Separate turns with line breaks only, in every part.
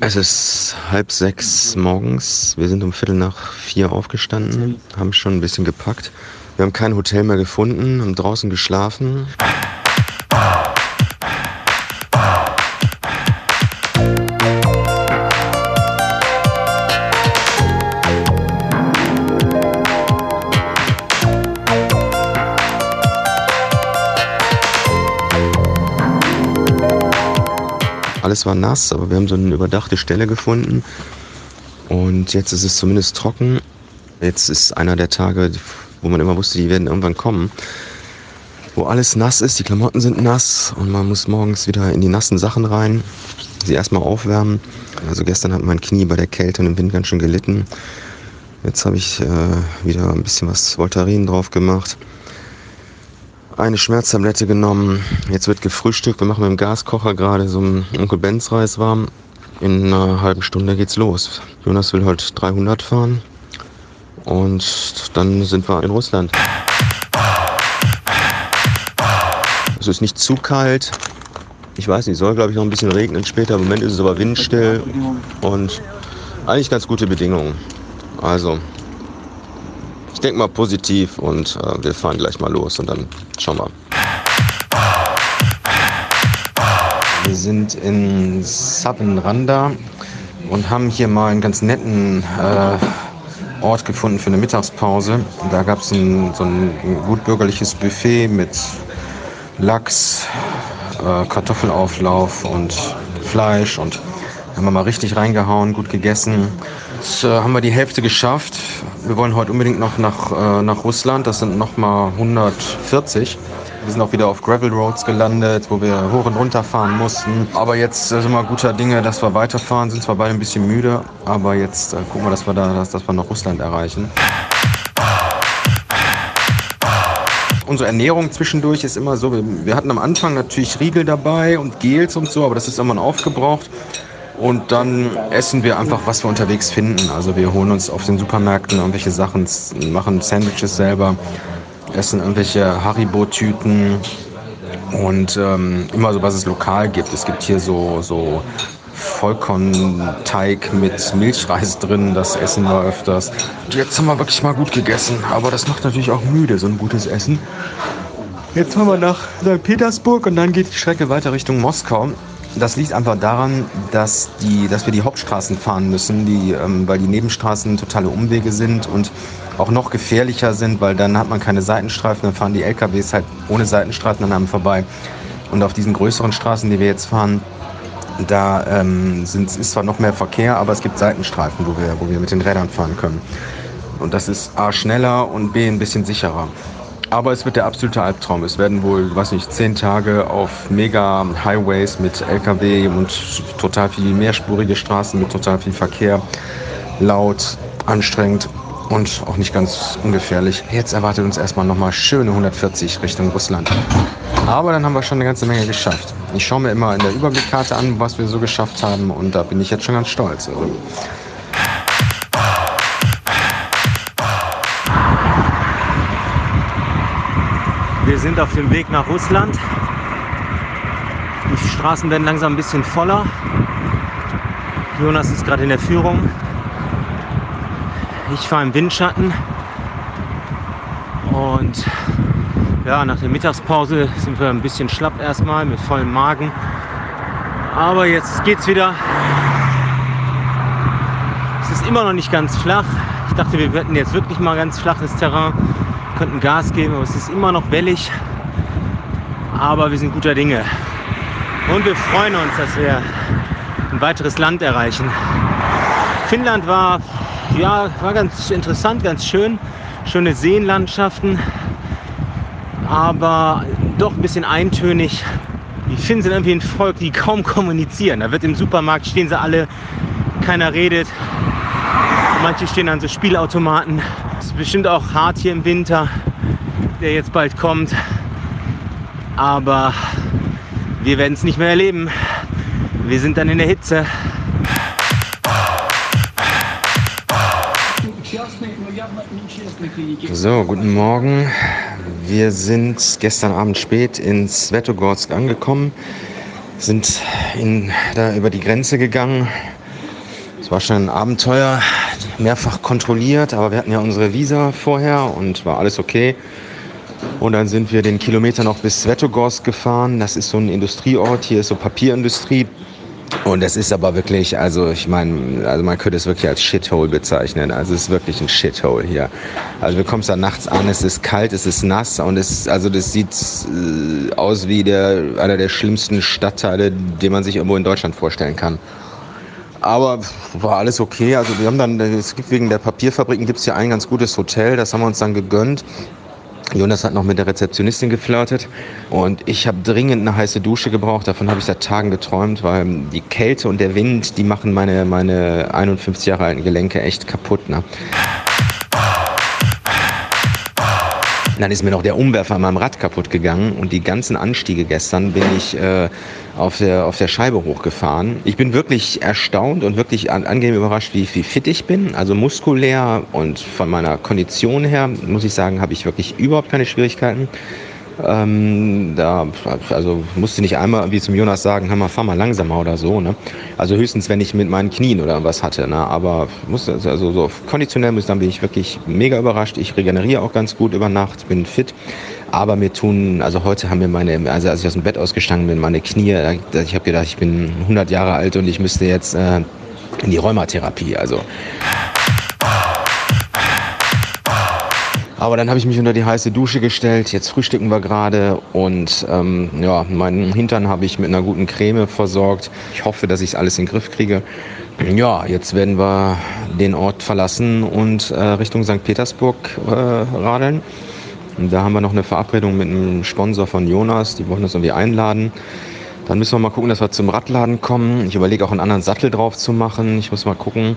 Es ist halb sechs morgens. Wir sind um Viertel nach vier aufgestanden, haben schon ein bisschen gepackt. Wir haben kein Hotel mehr gefunden, haben draußen geschlafen. Alles war nass, aber wir haben so eine überdachte Stelle gefunden. Und jetzt ist es zumindest trocken. Jetzt ist einer der Tage, wo man immer wusste, die werden irgendwann kommen. Wo alles nass ist, die Klamotten sind nass und man muss morgens wieder in die nassen Sachen rein, sie erstmal aufwärmen. Also gestern hat mein Knie bei der Kälte und im Wind ganz schön gelitten. Jetzt habe ich äh, wieder ein bisschen was Voltaren drauf gemacht eine Schmerztablette genommen. Jetzt wird gefrühstückt. Wir machen mit dem Gaskocher gerade so einen Onkel Benz Reis warm. In einer halben Stunde geht's los. Jonas will heute 300 fahren. Und dann sind wir in Russland. Es ist nicht zu kalt. Ich weiß nicht, soll glaube ich noch ein bisschen regnen später. Im Moment ist es aber windstill und eigentlich ganz gute Bedingungen. Also ich denke mal positiv und äh, wir fahren gleich mal los und dann schauen wir. Wir sind in Sabenranda und haben hier mal einen ganz netten äh, Ort gefunden für eine Mittagspause. Da gab es so ein gutbürgerliches Buffet mit Lachs, äh, Kartoffelauflauf und Fleisch und haben wir mal richtig reingehauen, gut gegessen. Jetzt äh, haben wir die Hälfte geschafft. Wir wollen heute unbedingt noch nach, äh, nach Russland. Das sind noch mal 140. Wir sind auch wieder auf Gravel Roads gelandet, wo wir hoch und runter fahren mussten. Aber jetzt äh, sind wir guter Dinge, dass wir weiterfahren. Sind zwar beide ein bisschen müde, aber jetzt äh, gucken wir, dass wir da, dass, dass wir noch Russland erreichen. Unsere Ernährung zwischendurch ist immer so, wir, wir hatten am Anfang natürlich Riegel dabei und Gels und so, aber das ist irgendwann aufgebraucht. Und dann essen wir einfach, was wir unterwegs finden. Also wir holen uns auf den Supermärkten irgendwelche Sachen, machen Sandwiches selber, essen irgendwelche Haribo-Tüten und ähm, immer so, was es lokal gibt. Es gibt hier so, so Vollkornteig mit Milchreis drin, das essen wir öfters. Jetzt haben wir wirklich mal gut gegessen, aber das macht natürlich auch müde, so ein gutes Essen. Jetzt fahren wir nach St. Petersburg und dann geht die Strecke weiter Richtung Moskau. Das liegt einfach daran, dass, die, dass wir die Hauptstraßen fahren müssen, die, ähm, weil die Nebenstraßen totale Umwege sind und auch noch gefährlicher sind, weil dann hat man keine Seitenstreifen, dann fahren die LKWs halt ohne Seitenstreifen an einem vorbei. Und auf diesen größeren Straßen, die wir jetzt fahren, da ähm, sind, ist zwar noch mehr Verkehr, aber es gibt Seitenstreifen, wo wir, wo wir mit den Rädern fahren können. Und das ist A schneller und B ein bisschen sicherer. Aber es wird der absolute Albtraum. Es werden wohl, weiß nicht, zehn Tage auf mega Highways mit LKW und total viel mehrspurige Straßen mit total viel Verkehr. Laut, anstrengend und auch nicht ganz ungefährlich. Jetzt erwartet uns erstmal nochmal schöne 140 Richtung Russland. Aber dann haben wir schon eine ganze Menge geschafft. Ich schaue mir immer in der Überblickkarte an, was wir so geschafft haben und da bin ich jetzt schon ganz stolz. Also
Wir sind auf dem Weg nach Russland. Die Straßen werden langsam ein bisschen voller. Jonas ist gerade in der Führung. Ich fahre im Windschatten. Und ja, nach der Mittagspause sind wir ein bisschen schlapp erstmal mit vollem Magen. Aber jetzt geht's wieder. Es ist immer noch nicht ganz flach. Ich dachte, wir hätten jetzt wirklich mal ganz flaches Terrain könnten Gas geben, aber es ist immer noch wellig. Aber wir sind guter Dinge. Und wir freuen uns, dass wir ein weiteres Land erreichen. Finnland war, ja, war ganz interessant, ganz schön. Schöne Seenlandschaften, aber doch ein bisschen eintönig. Die Finnen sind irgendwie ein Volk, die kaum kommunizieren. Da wird im Supermarkt stehen sie alle, keiner redet. Manche stehen an so Spielautomaten. Es ist bestimmt auch hart hier im Winter, der jetzt bald kommt. Aber wir werden es nicht mehr erleben. Wir sind dann in der Hitze.
So, guten Morgen. Wir sind gestern Abend spät in Svetogorsk angekommen, sind in, da über die Grenze gegangen Es war schon ein Abenteuer, mehrfach kontrolliert, aber wir hatten ja unsere Visa vorher und war alles okay. Und dann sind wir den Kilometer noch bis Svetogorsk gefahren. Das ist so ein Industrieort, hier ist so Papierindustrie. Und es ist aber wirklich, also ich meine, also man könnte es wirklich als Shithole bezeichnen. Also es ist wirklich ein Shithole hier. Also du kommst da nachts an, es ist kalt, es ist nass und es, also das sieht äh, aus wie der, einer der schlimmsten Stadtteile, den man sich irgendwo in Deutschland vorstellen kann. Aber war alles okay. Also wir haben dann, es gibt wegen der Papierfabriken gibt es hier ein ganz gutes Hotel, das haben wir uns dann gegönnt. Jonas hat noch mit der Rezeptionistin geflirtet und ich habe dringend eine heiße Dusche gebraucht. Davon habe ich seit Tagen geträumt, weil die Kälte und der Wind, die machen meine, meine 51 Jahre alten Gelenke echt kaputt. Ne? Dann ist mir noch der Umwerfer an meinem Rad kaputt gegangen und die ganzen Anstiege gestern bin ich äh, auf, der, auf der Scheibe hochgefahren. Ich bin wirklich erstaunt und wirklich an, angenehm überrascht, wie, wie fit ich bin. Also muskulär und von meiner Kondition her, muss ich sagen, habe ich wirklich überhaupt keine Schwierigkeiten. Ähm, da, also musste nicht einmal wie zum Jonas sagen, hör mal, fahr mal langsamer oder so. Ne? Also höchstens, wenn ich mit meinen Knien oder was hatte. Ne? Aber musste, also so konditionell muss dann bin ich wirklich mega überrascht. Ich regeneriere auch ganz gut über Nacht, bin fit. Aber mir tun, also heute haben mir meine, also als ich aus dem Bett ausgestanden bin, meine Knie, ich habe gedacht, ich bin 100 Jahre alt und ich müsste jetzt äh, in die Rheumatherapie. Also Aber dann habe ich mich unter die heiße Dusche gestellt. Jetzt frühstücken wir gerade und ähm, ja, meinen Hintern habe ich mit einer guten Creme versorgt. Ich hoffe, dass ich alles in den Griff kriege. Ja, jetzt werden wir den Ort verlassen und äh, Richtung St. Petersburg äh, radeln. Und da haben wir noch eine Verabredung mit einem Sponsor von Jonas. Die wollen uns irgendwie einladen. Dann müssen wir mal gucken, dass wir zum Radladen kommen. Ich überlege auch einen anderen Sattel drauf zu machen. Ich muss mal gucken.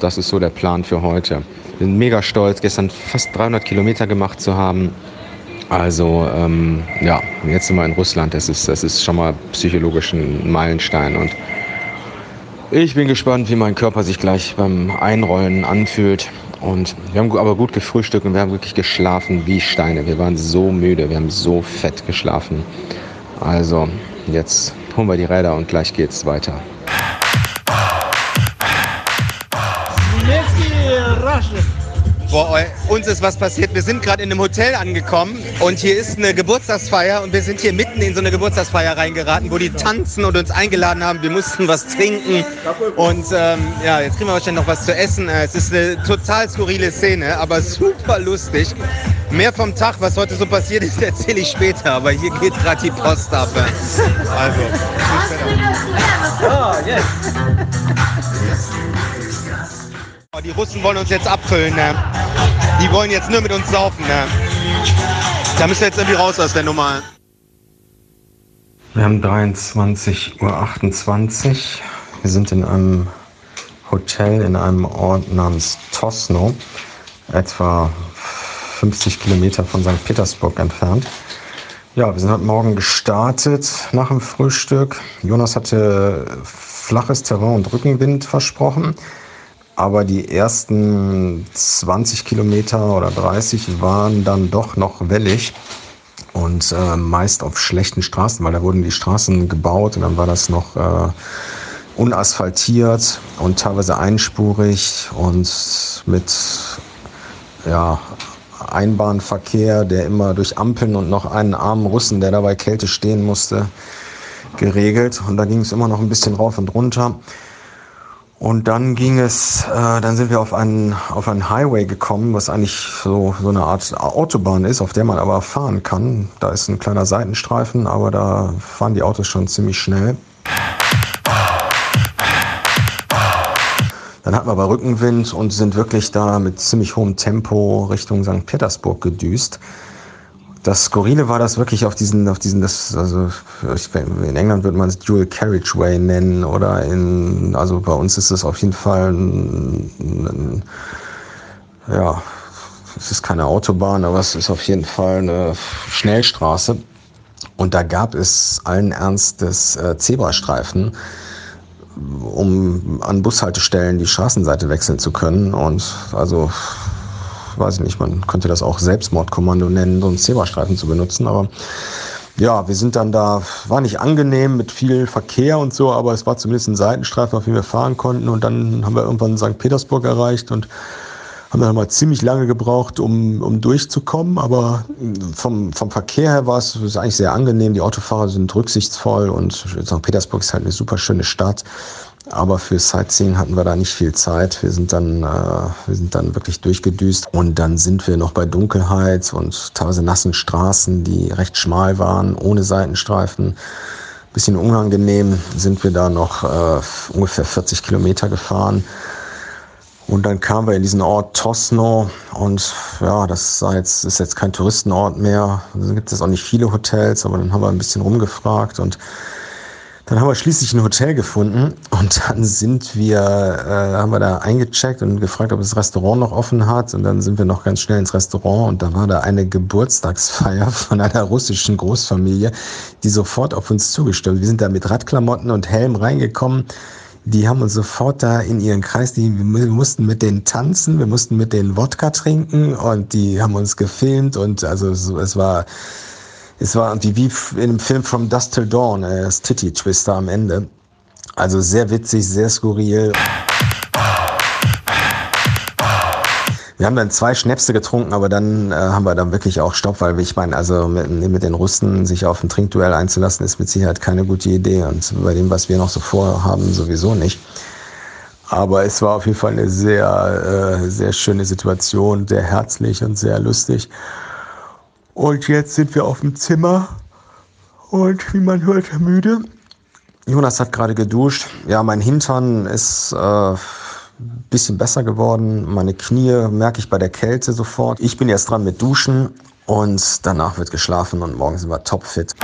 Das ist so der Plan für heute bin mega stolz, gestern fast 300 Kilometer gemacht zu haben. Also ähm, ja, jetzt sind wir in Russland. Das ist, das ist schon mal psychologisch ein Meilenstein. Und ich bin gespannt, wie mein Körper sich gleich beim Einrollen anfühlt. Und wir haben aber gut gefrühstückt und wir haben wirklich geschlafen wie Steine. Wir waren so müde, wir haben so fett geschlafen. Also jetzt holen wir die Räder und gleich geht's weiter.
Boah, uns ist was passiert. Wir sind gerade in einem Hotel angekommen und hier ist eine Geburtstagsfeier und wir sind hier mitten in so eine Geburtstagsfeier reingeraten, wo die tanzen und uns eingeladen haben. Wir mussten was trinken und ähm, ja, jetzt kriegen wir wahrscheinlich noch was zu essen. Äh, es ist eine total skurrile Szene, aber super lustig. Mehr vom Tag, was heute so passiert ist, erzähle ich später, aber hier geht gerade die Post ab. Also. Oh, yes. Die Russen wollen uns jetzt abfüllen. Ne? Die wollen jetzt nur mit uns saufen. Ne? Da müssen wir jetzt irgendwie raus aus der Nummer.
Wir haben 23.28 Uhr. Wir sind in einem Hotel in einem Ort namens Tosno, etwa 50 Kilometer von St. Petersburg entfernt. Ja, wir sind heute Morgen gestartet nach dem Frühstück. Jonas hatte flaches Terrain und Rückenwind versprochen aber die ersten 20 Kilometer oder 30 waren dann doch noch wellig und äh, meist auf schlechten Straßen, weil da wurden die Straßen gebaut und dann war das noch äh, unasphaltiert und teilweise einspurig und mit ja, Einbahnverkehr, der immer durch Ampeln und noch einen armen Russen, der dabei Kälte stehen musste, geregelt. Und da ging es immer noch ein bisschen rauf und runter. Und dann ging es, äh, dann sind wir auf einen, auf einen Highway gekommen, was eigentlich so, so eine Art Autobahn ist, auf der man aber fahren kann. Da ist ein kleiner Seitenstreifen, aber da fahren die Autos schon ziemlich schnell. Dann hatten wir aber Rückenwind und sind wirklich da mit ziemlich hohem Tempo Richtung St. Petersburg gedüst. Das Skurrile war das wirklich auf diesen, auf diesen, das, also in England würde man es Dual Carriageway nennen oder in, also bei uns ist es auf jeden Fall ein, ein, ja, es ist keine Autobahn, aber es ist auf jeden Fall eine Schnellstraße. Und da gab es allen Ernstes äh, Zebrastreifen, um an Bushaltestellen die Straßenseite wechseln zu können. Und also weiß ich nicht, man könnte das auch Selbstmordkommando nennen, so einen Zebrastreifen zu benutzen, aber ja, wir sind dann da, war nicht angenehm mit viel Verkehr und so, aber es war zumindest ein Seitenstreifen, auf dem wir fahren konnten. Und dann haben wir irgendwann St. Petersburg erreicht und haben dann mal ziemlich lange gebraucht, um, um durchzukommen. Aber vom, vom Verkehr her war es eigentlich sehr angenehm. Die Autofahrer sind rücksichtsvoll und St. Petersburg ist halt eine super schöne Stadt. Aber für Sightseeing hatten wir da nicht viel Zeit. Wir sind dann, äh, wir sind dann wirklich durchgedüst und dann sind wir noch bei Dunkelheit und teilweise nassen Straßen, die recht schmal waren, ohne Seitenstreifen. Bisschen unangenehm sind wir da noch äh, ungefähr 40 Kilometer gefahren. Und dann kamen wir in diesen Ort Tosno und ja, das jetzt, ist jetzt kein Touristenort mehr. Da gibt es auch nicht viele Hotels, aber dann haben wir ein bisschen rumgefragt und dann haben wir schließlich ein Hotel gefunden und dann sind wir, äh, haben wir da eingecheckt und gefragt, ob das Restaurant noch offen hat. Und dann sind wir noch ganz schnell ins Restaurant und da war da eine Geburtstagsfeier von einer russischen Großfamilie, die sofort auf uns zugestimmt. Wir sind da mit Radklamotten und Helm reingekommen. Die haben uns sofort da in ihren Kreis, die, wir mussten mit denen tanzen, wir mussten mit denen Wodka trinken und die haben uns gefilmt und also es war es war irgendwie wie in dem Film From Dust Till Dawn, äh, das Titty-Twister am Ende. Also sehr witzig, sehr skurril. Wir haben dann zwei Schnäpse getrunken, aber dann äh, haben wir dann wirklich auch Stopp, weil ich meine, also mit, mit, den Russen sich auf ein Trinkduell einzulassen, ist mit Sicherheit keine gute Idee und bei dem, was wir noch so vorhaben, sowieso nicht. Aber es war auf jeden Fall eine sehr, äh, sehr schöne Situation, sehr herzlich und sehr lustig. Und jetzt sind wir auf dem Zimmer und wie man hört, müde. Jonas hat gerade geduscht. Ja, mein Hintern ist äh, bisschen besser geworden. Meine Knie merke ich bei der Kälte sofort. Ich bin jetzt dran mit Duschen und danach wird geschlafen und morgen sind wir topfit.